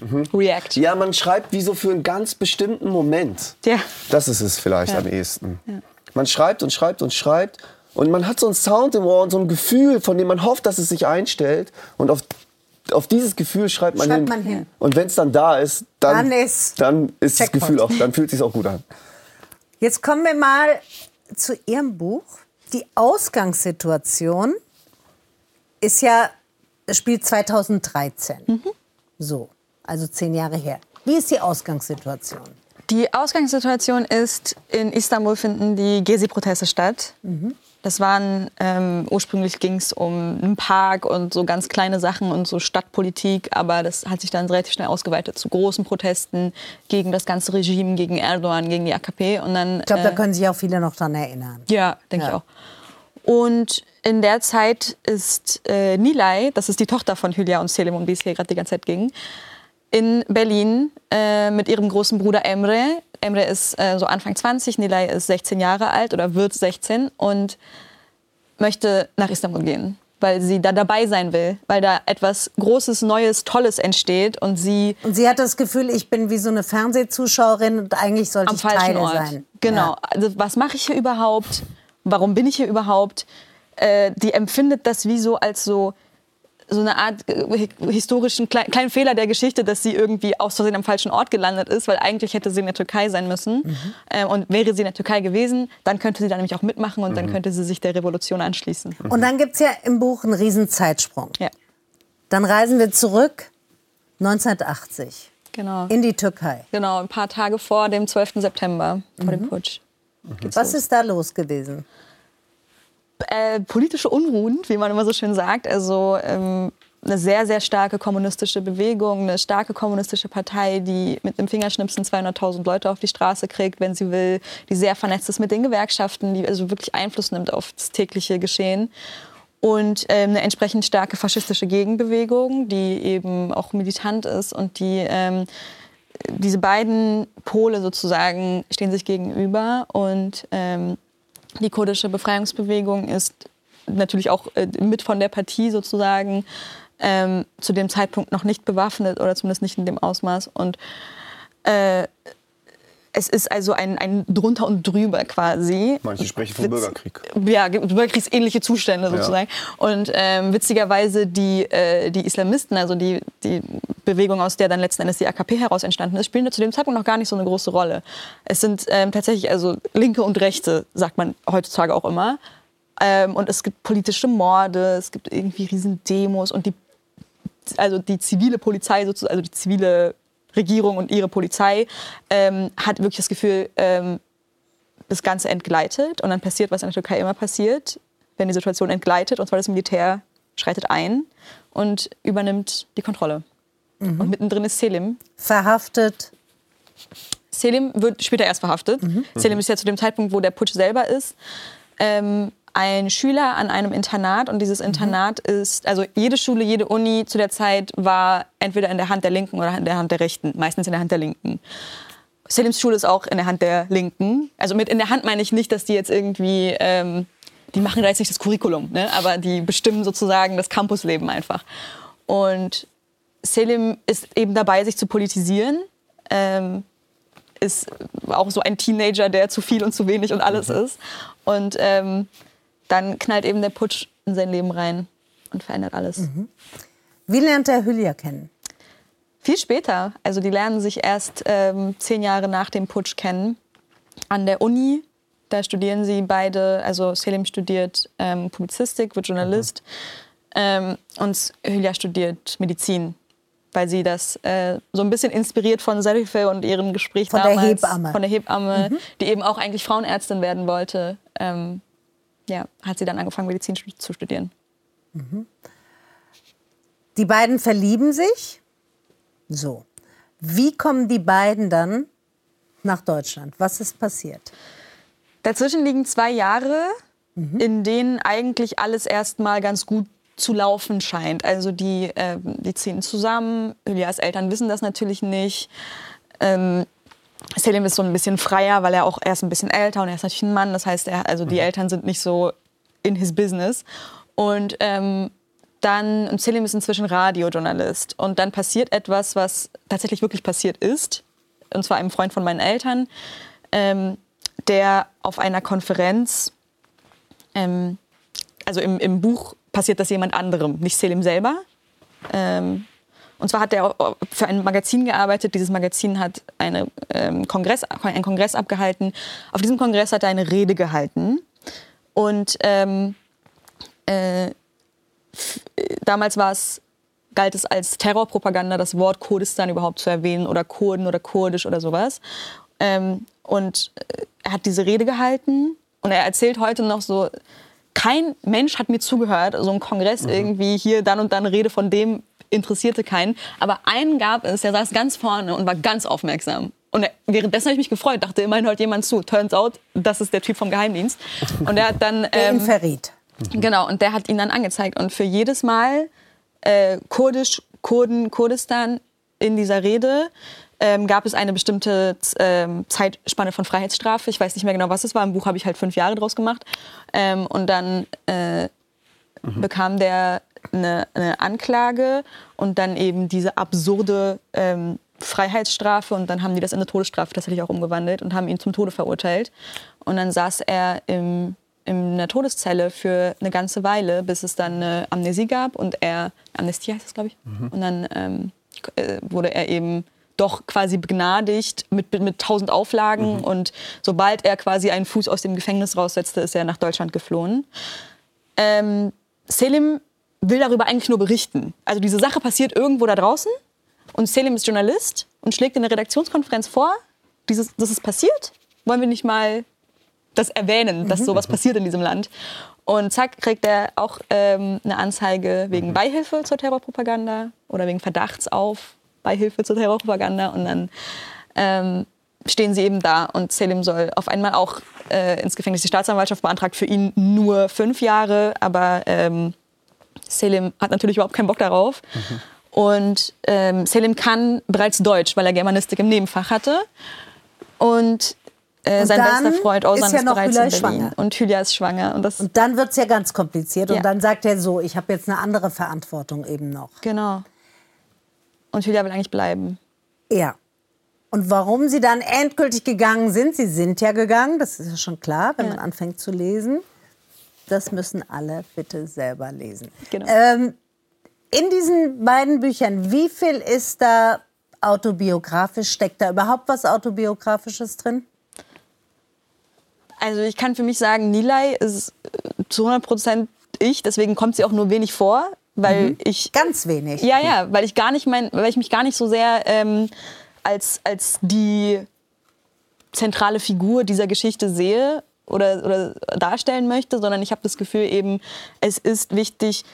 Mhm. React. Ja, man schreibt wie so für einen ganz bestimmten Moment. Ja. Das ist es vielleicht ja. am ehesten. Ja. Man schreibt und schreibt und schreibt und man hat so einen Sound im Ohr und so ein Gefühl, von dem man hofft, dass es sich einstellt. Und auf auf dieses Gefühl schreibt man, schreibt hin. man hin. Und wenn es dann da ist, dann, dann ist, dann ist das Gefühl auch, dann fühlt es sich auch gut an. Jetzt kommen wir mal zu Ihrem Buch. Die Ausgangssituation ist ja, spielt 2013. Mhm. So, also zehn Jahre her. Wie ist die Ausgangssituation? Die Ausgangssituation ist, in Istanbul finden die Gezi-Proteste statt. Mhm. Das waren, ähm, ursprünglich ging es um einen Park und so ganz kleine Sachen und so Stadtpolitik, aber das hat sich dann relativ schnell ausgeweitet zu großen Protesten gegen das ganze Regime, gegen Erdogan, gegen die AKP. Und dann, ich glaube, da äh, können sich auch viele noch dran erinnern. Ja, denke ja. ich auch. Und in der Zeit ist äh, Nilay, das ist die Tochter von Hülya und Selim, um die es hier gerade die ganze Zeit ging, in Berlin äh, mit ihrem großen Bruder Emre. Emre ist äh, so Anfang 20, Nilay ist 16 Jahre alt oder wird 16 und möchte nach Istanbul gehen, weil sie da dabei sein will, weil da etwas Großes, Neues, Tolles entsteht und sie... Und sie hat das Gefühl, ich bin wie so eine Fernsehzuschauerin und eigentlich sollte ich Teil sein. Genau. Ja. Also was mache ich hier überhaupt? Warum bin ich hier überhaupt? Äh, die empfindet das wie so als so so eine Art äh, historischen kleinen Fehler der Geschichte, dass sie irgendwie aus Versehen am falschen Ort gelandet ist, weil eigentlich hätte sie in der Türkei sein müssen. Mhm. Ähm, und wäre sie in der Türkei gewesen, dann könnte sie da nämlich auch mitmachen und mhm. dann könnte sie sich der Revolution anschließen. Mhm. Und dann gibt es ja im Buch einen riesen Zeitsprung. Ja. Dann reisen wir zurück 1980 genau. in die Türkei. Genau, ein paar Tage vor dem 12. September, vor dem mhm. Putsch. Was ist da los gewesen? Äh, politische Unruhen, wie man immer so schön sagt. Also ähm, eine sehr, sehr starke kommunistische Bewegung, eine starke kommunistische Partei, die mit einem Fingerschnipsen 200.000 Leute auf die Straße kriegt, wenn sie will, die sehr vernetzt ist mit den Gewerkschaften, die also wirklich Einfluss nimmt auf das tägliche Geschehen. Und ähm, eine entsprechend starke faschistische Gegenbewegung, die eben auch militant ist und die ähm, diese beiden Pole sozusagen stehen sich gegenüber und ähm, die kurdische Befreiungsbewegung ist natürlich auch äh, mit von der Partie sozusagen ähm, zu dem Zeitpunkt noch nicht bewaffnet oder zumindest nicht in dem Ausmaß. Und äh, es ist also ein, ein drunter und drüber quasi. Manche sprechen vom Bürgerkrieg. Ja, bürgerkriegsähnliche Zustände sozusagen. Ja. Und ähm, witzigerweise die, äh, die Islamisten, also die, die Bewegung, aus der dann letzten Endes die AKP heraus entstanden ist, spielen zu dem Zeitpunkt noch gar nicht so eine große Rolle. Es sind ähm, tatsächlich also Linke und Rechte, sagt man heutzutage auch immer. Ähm, und es gibt politische Morde, es gibt irgendwie riesen Demos und die, also die zivile Polizei, sozusagen, also die zivile Regierung und ihre Polizei ähm, hat wirklich das Gefühl, ähm, das Ganze entgleitet. Und dann passiert, was in der Türkei immer passiert, wenn die Situation entgleitet, und zwar das Militär schreitet ein und übernimmt die Kontrolle. Mhm. Und mittendrin ist Selim. Verhaftet. Selim wird später erst verhaftet. Mhm. Selim ist ja zu dem Zeitpunkt, wo der Putsch selber ist. Ähm, ein Schüler an einem Internat und dieses Internat mhm. ist, also jede Schule, jede Uni zu der Zeit war entweder in der Hand der Linken oder in der Hand der Rechten, meistens in der Hand der Linken. Selims Schule ist auch in der Hand der Linken. Also mit in der Hand meine ich nicht, dass die jetzt irgendwie, ähm, die machen da jetzt nicht das Curriculum, ne? aber die bestimmen sozusagen das Campusleben einfach. Und Selim ist eben dabei, sich zu politisieren. Ähm, ist auch so ein Teenager, der zu viel und zu wenig und alles mhm. ist. Und ähm, dann knallt eben der Putsch in sein Leben rein und verändert alles. Mhm. Wie lernt er Hülya kennen? Viel später. Also die lernen sich erst ähm, zehn Jahre nach dem Putsch kennen. An der Uni, da studieren sie beide, also Selim studiert ähm, Publizistik, wird Journalist. Mhm. Ähm, und Hülya studiert Medizin weil sie das äh, so ein bisschen inspiriert von Serife und ihrem Gespräch von damals. Der Hebamme. Von der Hebamme. Mhm. Die eben auch eigentlich Frauenärztin werden wollte. Ähm, ja, hat sie dann angefangen, Medizin zu studieren. Mhm. Die beiden verlieben sich. So. Wie kommen die beiden dann nach Deutschland? Was ist passiert? Dazwischen liegen zwei Jahre, mhm. in denen eigentlich alles erstmal ganz gut zu laufen scheint. Also die, äh, die ziehen zusammen. Ilias Eltern wissen das natürlich nicht. Ähm, Selim ist so ein bisschen freier, weil er auch er ist ein bisschen älter und er ist natürlich ein Mann. Das heißt, er, also die mhm. Eltern sind nicht so in his business. Und ähm, dann, und Selim ist inzwischen Radiojournalist. Und dann passiert etwas, was tatsächlich wirklich passiert ist. Und zwar einem Freund von meinen Eltern, ähm, der auf einer Konferenz, ähm, also im, im Buch passiert das jemand anderem, nicht Selim selber. Ähm, und zwar hat er für ein Magazin gearbeitet. Dieses Magazin hat eine, ähm, Kongress, einen Kongress abgehalten. Auf diesem Kongress hat er eine Rede gehalten. Und ähm, äh, damals war es, galt es als Terrorpropaganda, das Wort Kurdistan überhaupt zu erwähnen oder Kurden oder Kurdisch oder sowas. Ähm, und äh, er hat diese Rede gehalten und er erzählt heute noch so, kein Mensch hat mir zugehört, so ein Kongress mhm. irgendwie hier dann und dann Rede von dem interessierte keinen. Aber einen gab es, der saß ganz vorne und war ganz aufmerksam. Und währenddessen habe ich mich gefreut, dachte immerhin hört jemand zu. Turns out, das ist der Typ vom Geheimdienst. Und der hat dann... Ähm, der ihn verriet. Genau, und der hat ihn dann angezeigt. Und für jedes Mal äh, Kurdisch, Kurden, Kurdistan in dieser Rede ähm, gab es eine bestimmte ähm, Zeitspanne von Freiheitsstrafe. Ich weiß nicht mehr genau, was es war. Im Buch habe ich halt fünf Jahre draus gemacht. Ähm, und dann äh, mhm. bekam der eine, eine, Anklage und dann eben diese absurde ähm, Freiheitsstrafe. Und dann haben die das in eine Todesstrafe tatsächlich auch umgewandelt und haben ihn zum Tode verurteilt. Und dann saß er im in einer Todeszelle für eine ganze Weile, bis es dann eine Amnesie gab und er, Amnestie heißt es, glaube ich, mhm. und dann ähm, äh, wurde er eben doch quasi begnadigt mit, mit tausend Auflagen. Mhm. Und sobald er quasi einen Fuß aus dem Gefängnis raussetzte, ist er nach Deutschland geflohen. Ähm, Selim will darüber eigentlich nur berichten. Also diese Sache passiert irgendwo da draußen und Selim ist Journalist und schlägt in der Redaktionskonferenz vor, dieses, das ist passiert. Wollen wir nicht mal das erwähnen, dass mhm. sowas passiert in diesem Land? Und zack, kriegt er auch ähm, eine Anzeige wegen mhm. Beihilfe zur Terrorpropaganda oder wegen Verdachts auf Beihilfe zur Terrorpropaganda. Und dann ähm, stehen sie eben da und Selim soll auf einmal auch äh, ins Gefängnis. Die Staatsanwaltschaft beantragt für ihn nur fünf Jahre, aber ähm, Selim hat natürlich überhaupt keinen Bock darauf. Mhm. Und ähm, Selim kann bereits Deutsch, weil er Germanistik im Nebenfach hatte. Und, äh, Und sein bester Freund Ozan ist ja ist, noch bereits Hülya in Berlin. schwanger. Und Julia ist schwanger. Und das, Und dann wird es ja ganz kompliziert. Ja. Und dann sagt er so, ich habe jetzt eine andere Verantwortung eben noch. genau. Und Julia will eigentlich bleiben. Ja. Und warum sie dann endgültig gegangen sind, sie sind ja gegangen, das ist ja schon klar, wenn Ja. man anfängt zu lesen. Das müssen alle bitte selber lesen. Genau. Ähm, in diesen beiden Büchern, wie viel ist da autobiografisch? Steckt da überhaupt was Autobiografisches drin? Also ich kann für mich sagen, Nilay ist äh, zu 100 Prozent ich, deswegen kommt sie auch nur wenig vor, weil ich Ganz wenig. ja ja, weil ich gar nicht mein, weil ich mich gar nicht so sehr ähm, als als die zentrale Figur dieser Geschichte sehe oder, oder darstellen möchte, sondern ich habe das Gefühl eben, es ist wichtig,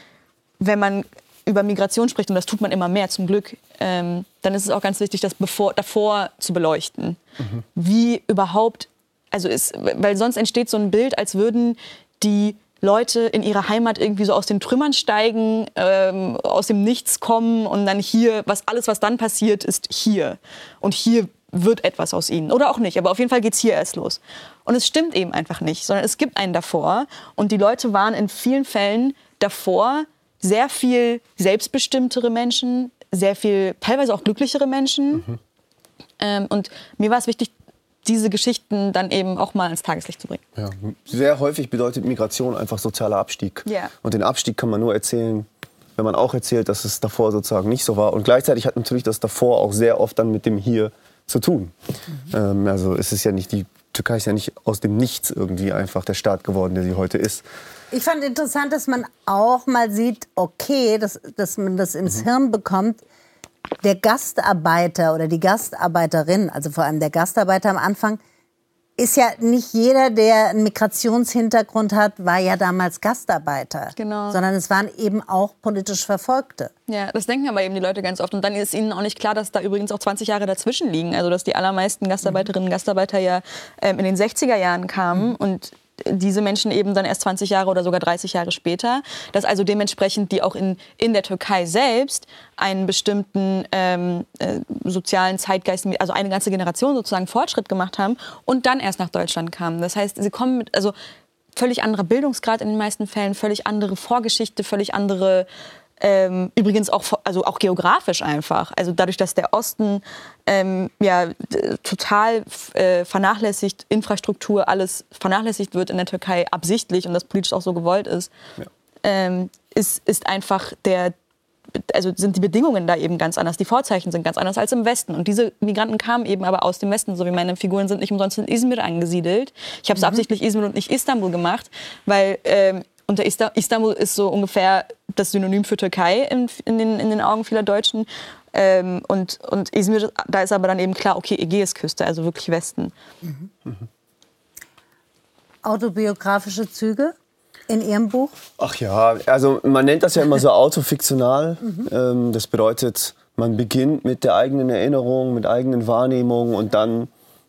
wenn man über Migration spricht, und das tut man immer mehr zum Glück, ähm, dann ist es auch ganz wichtig, das bevor, davor zu beleuchten. Wie überhaupt, also ist, weil sonst entsteht so ein Bild, als würden die Leute in ihre Heimat irgendwie so aus den Trümmern steigen, ähm, aus dem Nichts kommen und dann hier, was alles, was dann passiert, ist hier. Und hier wird etwas aus ihnen. Oder auch nicht, aber auf jeden Fall geht's hier erst los. Und es stimmt eben einfach nicht, sondern es gibt einen davor. Und die Leute waren in vielen Fällen davor sehr viel selbstbestimmtere Menschen, sehr viel, teilweise auch glücklichere Menschen. Ähm, und mir war es wichtig, diese Geschichten dann eben auch mal ans Tageslicht zu bringen. Ja. Sehr häufig bedeutet Migration einfach sozialer Abstieg. Ja. Und den Abstieg kann man nur erzählen, wenn man auch erzählt, dass es davor sozusagen nicht so war. Und gleichzeitig hat natürlich das davor auch sehr oft dann mit dem Hier zu tun. Ähm, also es ist ja nicht, die Türkei ist ja nicht aus dem Nichts irgendwie einfach der Staat geworden, der sie heute ist. Ich fand interessant, dass man auch mal sieht, okay, dass, dass man das ins Hirn bekommt. Der Gastarbeiter oder die Gastarbeiterin, also vor allem der Gastarbeiter am Anfang, ist ja nicht jeder, der einen Migrationshintergrund hat, war ja damals Gastarbeiter. Genau. Sondern es waren eben auch politisch Verfolgte. Ja, das denken aber eben die Leute ganz oft. Und dann ist ihnen auch nicht klar, dass da übrigens auch 20 Jahre dazwischen liegen. Also dass die allermeisten Gastarbeiterinnen und Gastarbeiter ja ähm, in den 60er Jahren kamen und diese Menschen eben dann erst 20 Jahre oder sogar 30 Jahre später. Dass also dementsprechend die auch in, in der Türkei selbst einen bestimmten ähm, äh, sozialen Zeitgeist, also eine ganze Generation sozusagen Fortschritt gemacht haben und dann erst nach Deutschland kamen. Das heißt, sie kommen mit, also völlig anderer Bildungsgrad in den meisten Fällen, völlig andere Vorgeschichte, völlig andere ähm, übrigens auch, also auch geografisch einfach. Also dadurch, dass der Osten ähm, ja, total äh, vernachlässigt, Infrastruktur, alles vernachlässigt wird in der Türkei absichtlich und das politisch auch so gewollt ist, ähm, ist, ist einfach der, also sind die Bedingungen da eben ganz anders. Die Vorzeichen sind ganz anders als im Westen. Und diese Migranten kamen eben aber aus dem Westen, so wie meine Figuren sind nicht umsonst in Izmir angesiedelt. Ich habe es absichtlich Izmir und nicht Istanbul gemacht, weil ähm, Ista Istanbul ist so ungefähr das Synonym für Türkei in, in, den, in den Augen vieler Deutschen. Ähm, und, und Izmir, da ist aber dann eben klar, okay, Ägäisküste, also wirklich Westen. Autobiografische Züge in Ihrem Buch? Ach ja, also man nennt das ja immer so autofiktional. Ähm, das bedeutet, man beginnt mit der eigenen Erinnerung, mit eigenen Wahrnehmungen und dann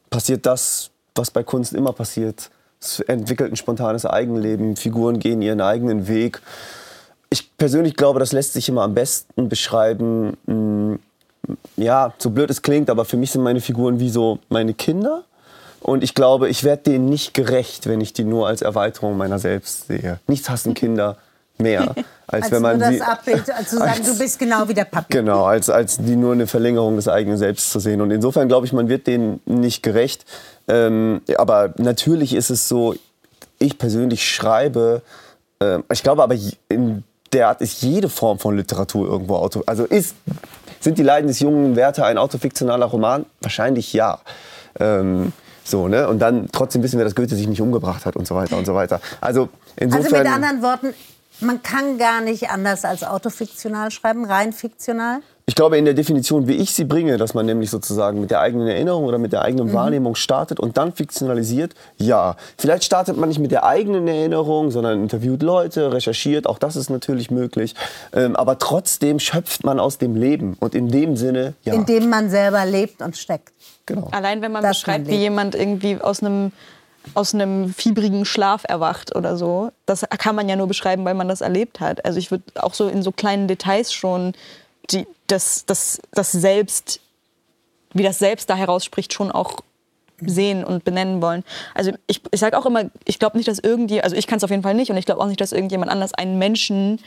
passiert das, was bei Kunst immer passiert. Es entwickelt ein spontanes Eigenleben, Figuren gehen ihren eigenen Weg. Ich persönlich glaube, das lässt sich immer am besten beschreiben. mh, Ja, so blöd es klingt, aber für mich sind meine Figuren wie so meine Kinder. Und ich glaube, ich werde denen nicht gerecht, wenn ich die nur als Erweiterung meiner selbst sehe. Nichts hassen Kinder mehr, als, Als wenn man nur sie das Abbild, als zu sagen, als- du bist genau wie der Papi. Genau, als, als die nur eine Verlängerung des eigenen Selbst zu sehen. Und insofern glaube ich, man wird denen nicht gerecht. Ähm, aber natürlich ist es so, ich persönlich schreibe, ähm, ich glaube aber in der Art ist jede Form von Literatur irgendwo auto. Also ist, sind die Leiden des jungen Werther ein autofiktionaler Roman? Wahrscheinlich ja. Ähm, so, ne? Und dann trotzdem wissen wir, dass Goethe sich nicht umgebracht hat und so weiter und so weiter. Also insofern. Also mit anderen Worten, man kann gar nicht anders als autofiktional schreiben, rein fiktional. Ich glaube, in der Definition, wie ich sie bringe, dass man nämlich sozusagen mit der eigenen Erinnerung oder mit der eigenen Wahrnehmung startet und dann fiktionalisiert, ja. Vielleicht startet man nicht mit der eigenen Erinnerung, sondern interviewt Leute, recherchiert, auch das ist natürlich möglich. Ähm, aber trotzdem schöpft man aus dem Leben und in dem Sinne, ja. in dem man selber lebt und steckt. genau. Allein wenn man Das beschreibt, mein wie jemand irgendwie aus einem aus einem fiebrigen Schlaf erwacht oder so, das kann man ja nur beschreiben, weil man das erlebt hat. Also ich würde auch so in so kleinen Details schon die, das, das, das Selbst, wie das Selbst da herausspricht, schon auch sehen und benennen wollen. Also ich, ich sage auch immer, ich glaube nicht, dass irgendjemand, also ich kann es auf jeden Fall nicht und ich glaube auch nicht, dass irgendjemand anders einen Menschen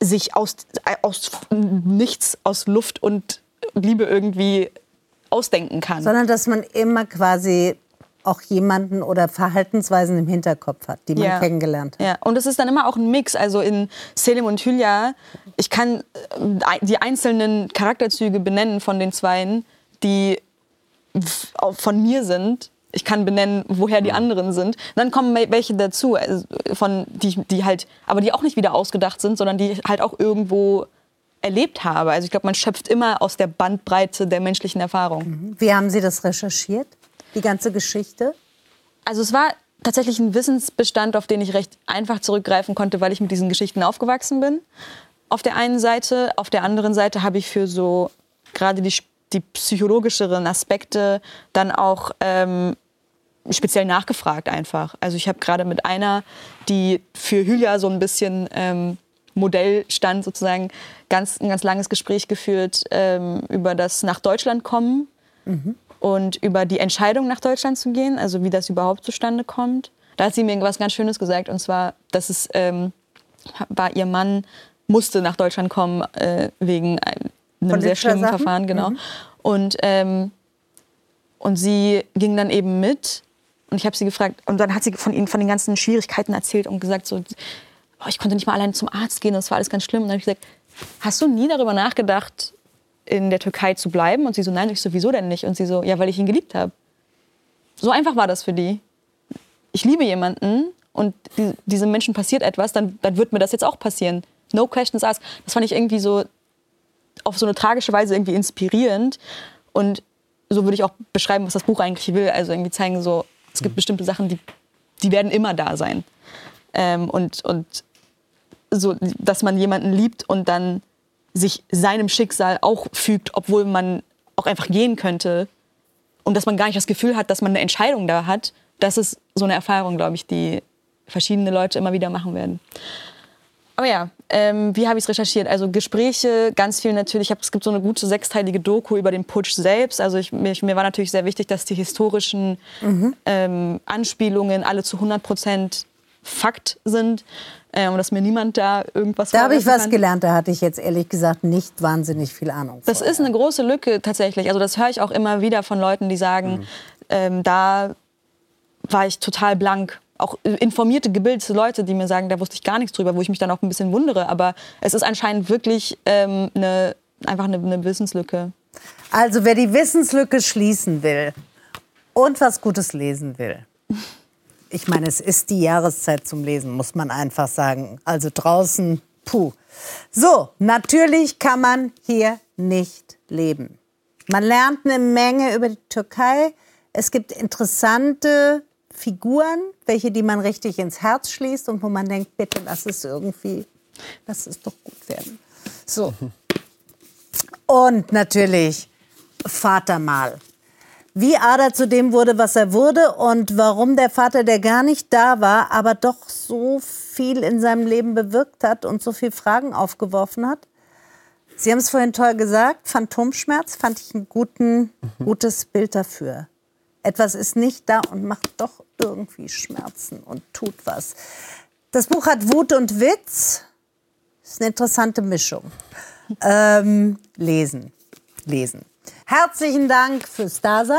sich aus, aus nichts, aus Luft und Liebe irgendwie ausdenken kann. Sondern dass man immer quasi auch jemanden oder Verhaltensweisen im Hinterkopf hat, die man ja. kennengelernt hat. Ja, und es ist dann immer auch ein Mix. Also in Selim und Hülya, ich kann äh, die einzelnen Charakterzüge benennen von den Zweien, die von mir sind. Ich kann benennen, woher die anderen sind. Und dann kommen welche dazu, also von, die, die halt, aber die auch nicht wieder ausgedacht sind, sondern die halt auch irgendwo erlebt habe. Also ich glaube, man schöpft immer aus der Bandbreite der menschlichen Erfahrung. Mhm. Wie haben Sie das recherchiert, die ganze Geschichte? Also es war tatsächlich ein Wissensbestand, auf den ich recht einfach zurückgreifen konnte, weil ich mit diesen Geschichten aufgewachsen bin. Auf der einen Seite, auf der anderen Seite habe ich für so gerade die, die psychologischeren Aspekte dann auch ähm, speziell nachgefragt einfach. Also ich habe gerade mit einer, die für Hülya so ein bisschen ähm, Modell stand, sozusagen ganz, ein ganz langes Gespräch geführt ähm, über das nach Deutschland kommen mhm. Und über die Entscheidung nach Deutschland zu gehen, also wie das überhaupt zustande kommt. Da hat sie mir was ganz Schönes gesagt und zwar, dass es ähm, war ihr Mann musste nach Deutschland kommen äh, wegen einem sehr schlimmen Sachen? Verfahren, genau. Mhm. Und ähm, und sie ging dann eben mit und ich habe sie gefragt und dann hat sie von ihnen von den ganzen Schwierigkeiten erzählt und gesagt so oh, ich konnte nicht mal allein zum Arzt gehen, das war alles ganz schlimm. Und dann habe ich gesagt, hast du nie darüber nachgedacht, in der Türkei zu bleiben? Und sie so, nein, ich so, wieso denn nicht? Und sie so, ja, weil ich ihn geliebt habe. So einfach war das für die. Ich liebe jemanden und die, diesem Menschen passiert etwas, dann, dann wird mir das jetzt auch passieren. No questions asked. Das fand ich irgendwie so auf so eine tragische Weise irgendwie inspirierend. Und so würde ich auch beschreiben, was das Buch eigentlich will. Also irgendwie zeigen so, es gibt bestimmte Sachen, die, die werden immer da sein. Ähm, und, und so, dass man jemanden liebt und dann sich seinem Schicksal auch fügt, obwohl man auch einfach gehen könnte und dass man gar nicht das Gefühl hat, dass man eine Entscheidung da hat. Das ist so eine Erfahrung, glaube ich, die verschiedene Leute immer wieder machen werden. Aber ja, ähm, wie habe ich es recherchiert? Also Gespräche, ganz viel natürlich. Hab, es gibt so eine gute sechsteilige Doku über den Putsch selbst. Also ich, mir, mir, war natürlich sehr wichtig, dass die historischen mhm. ähm, Anspielungen alle zu 100 Prozent Fakt sind äh, und dass mir niemand da irgendwas Da habe ich was kann. gelernt, da hatte ich jetzt ehrlich gesagt nicht wahnsinnig viel Ahnung. Das vorher. ist eine große Lücke tatsächlich. Also das höre ich auch immer wieder von Leuten, die sagen, mhm. ähm, da war ich total blank. Auch informierte, gebildete Leute, die mir sagen, da wusste ich gar nichts drüber, wo ich mich dann auch ein bisschen wundere. Aber es ist anscheinend wirklich ähm, eine, einfach eine, eine Wissenslücke. Also wer die Wissenslücke schließen will und was Gutes lesen will, ich meine, es ist die Jahreszeit zum Lesen, muss man einfach sagen. Also draußen, puh. So, natürlich kann man hier nicht leben. Man lernt eine Menge über die Türkei. Es gibt interessante Figuren, welche die man richtig ins Herz schließt und wo man denkt, bitte lass es irgendwie, lass es doch gut werden. So. Und natürlich Vater mal wie Ada zu dem wurde, was er wurde und warum der Vater, der gar nicht da war, aber doch so viel in seinem Leben bewirkt hat und so viele Fragen aufgeworfen hat. Sie haben es vorhin toll gesagt, Phantomschmerz fand ich ein guten, mhm. gutes Bild dafür. Etwas ist nicht da und macht doch irgendwie Schmerzen und tut was. Das Buch hat Wut und Witz. Das ist eine interessante Mischung. Ähm, lesen, lesen. Herzlichen Dank fürs Dasein.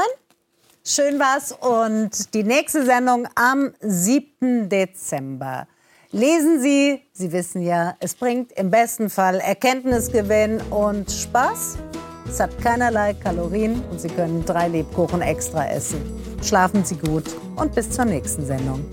Schön war's. Und die nächste Sendung am 7. Dezember. Lesen Sie, Sie wissen ja, es bringt im besten Fall Erkenntnisgewinn und Spaß. Es hat keinerlei Kalorien und Sie können drei Lebkuchen extra essen. Schlafen Sie gut und bis zur nächsten Sendung.